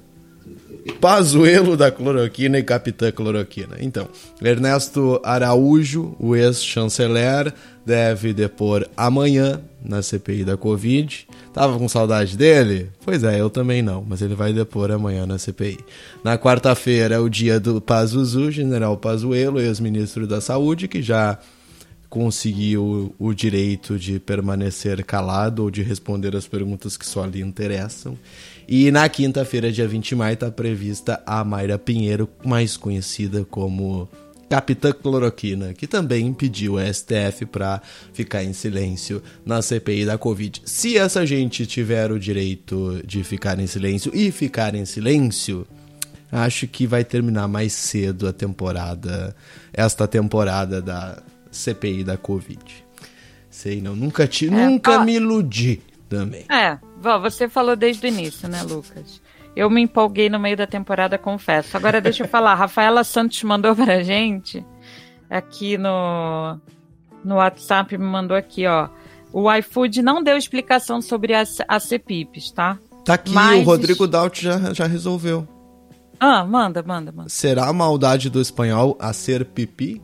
Pazuelo da cloroquina e Capitã Cloroquina. Então, Ernesto Araújo, o ex-chanceler, deve depor amanhã na CPI da Covid. Tava com saudade dele? Pois é, eu também não, mas ele vai depor amanhã na CPI. Na quarta-feira é o dia do Pazuzu, general Pazuello, ex-ministro da Saúde, que já conseguiu o direito de permanecer calado ou de responder as perguntas que só lhe interessam. E na quinta-feira, dia 20 de maio, está prevista a Mayra Pinheiro, mais conhecida como Capitã Cloroquina, que também impediu o STF para ficar em silêncio na CPI da Covid. Se essa gente tiver o direito de ficar em silêncio e ficar em silêncio, acho que vai terminar mais cedo a temporada, esta temporada da CPI da Covid. Sei não, nunca te, É, nunca ó. me iludi também. É, vó, você falou desde o início, né, Lucas? Eu me empolguei no meio da temporada, confesso. Agora deixa eu falar, Rafaela Santos mandou pra gente aqui no, no WhatsApp, me mandou aqui, ó. O iFood não deu explicação sobre as, as CPIPs, tá? Tá aqui, Mas- o Rodrigo Daut já, já resolveu. Ah, manda, manda, manda. Será a maldade do espanhol a ser pipi?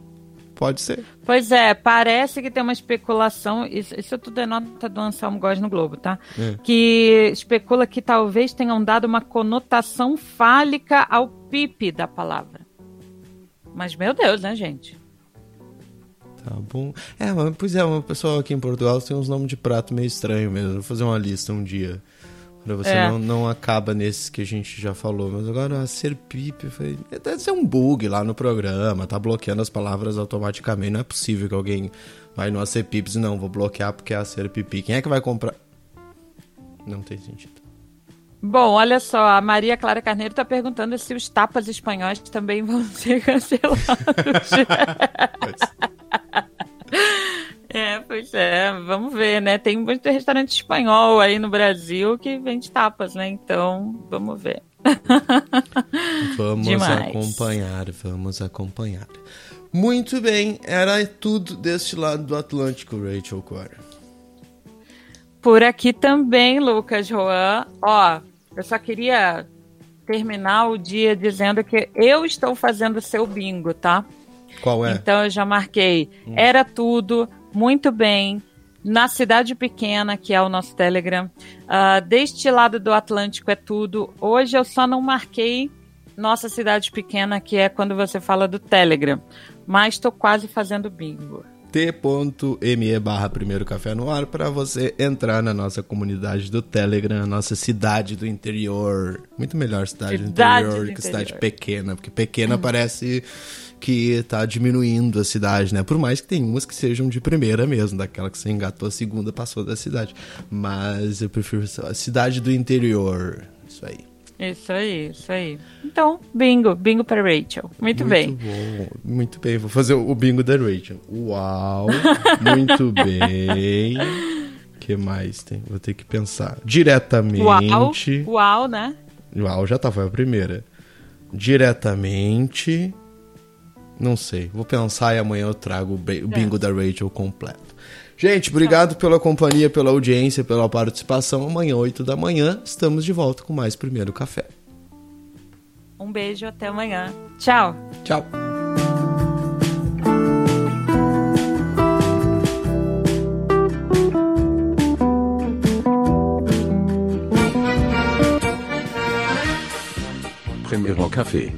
Pode ser. Pois é, parece que tem uma especulação, isso, isso tudo é nota do Anselmo Góes no Globo, tá? É. Que especula que talvez tenham dado uma conotação fálica ao pipe da palavra. Mas, meu Deus, né, gente? Tá bom. É, mas, pois é, o pessoal aqui em Portugal tem uns nomes de prato meio estranho mesmo. Vou fazer uma lista um dia. Pra você É. não, não acaba nesses que a gente já falou. Mas agora, a ser pipe foi. Deve ser um bug lá no programa, tá bloqueando as palavras automaticamente. Não é possível que alguém vai no ser pips e não, vou bloquear porque é a ser pipi. Quem é que vai comprar? Não tem sentido. Bom, olha só, a Maria Clara Carneiro tá perguntando se os tapas espanhóis também vão ser cancelados. É, pois é, vamos ver, né? Tem muito restaurante espanhol aí no Brasil que vende tapas, né? Então, vamos ver. Vamos Demais. acompanhar, vamos acompanhar. Muito bem, era tudo deste lado do Atlântico, Rachel Core. Por aqui também, Lucas Juan. Ó, eu só queria terminar o dia dizendo que eu estou fazendo o seu bingo, tá? Qual é? Então eu já marquei. Era tudo, muito bem. Na cidade pequena, que é o nosso Telegram. Ah, deste lado do Atlântico é tudo. Hoje eu só não marquei nossa cidade pequena, que é quando você fala do Telegram. Mas estou quase fazendo bingo. t.me barra primeiro café no ar para você entrar na nossa comunidade do Telegram, nossa cidade do interior. Muito melhor cidade, do Cidade interior do que cidade interior. pequena, porque pequena parece que tá diminuindo a cidade, né? Por mais que tem umas que sejam de primeira mesmo, daquela que você engatou a segunda, passou da cidade. Mas eu prefiro a cidade do interior. Isso aí. Isso aí, isso aí. Então, bingo, bingo para Rachel. Muito, bem. bom, muito bem. Vou fazer o bingo da Rachel. Uau, muito bem. O que mais tem? Vou ter que pensar. Diretamente. Uau, uau, né? Uau, já tá, foi a primeira. Diretamente. Não sei. Vou pensar e amanhã eu trago o o bingo da Rachel completo. Gente, obrigado pela companhia, pela audiência, pela participação. Amanhã, 8 da manhã, estamos de volta com mais Primeiro Café. Um beijo, até amanhã. Tchau. Tchau. Primeiro café.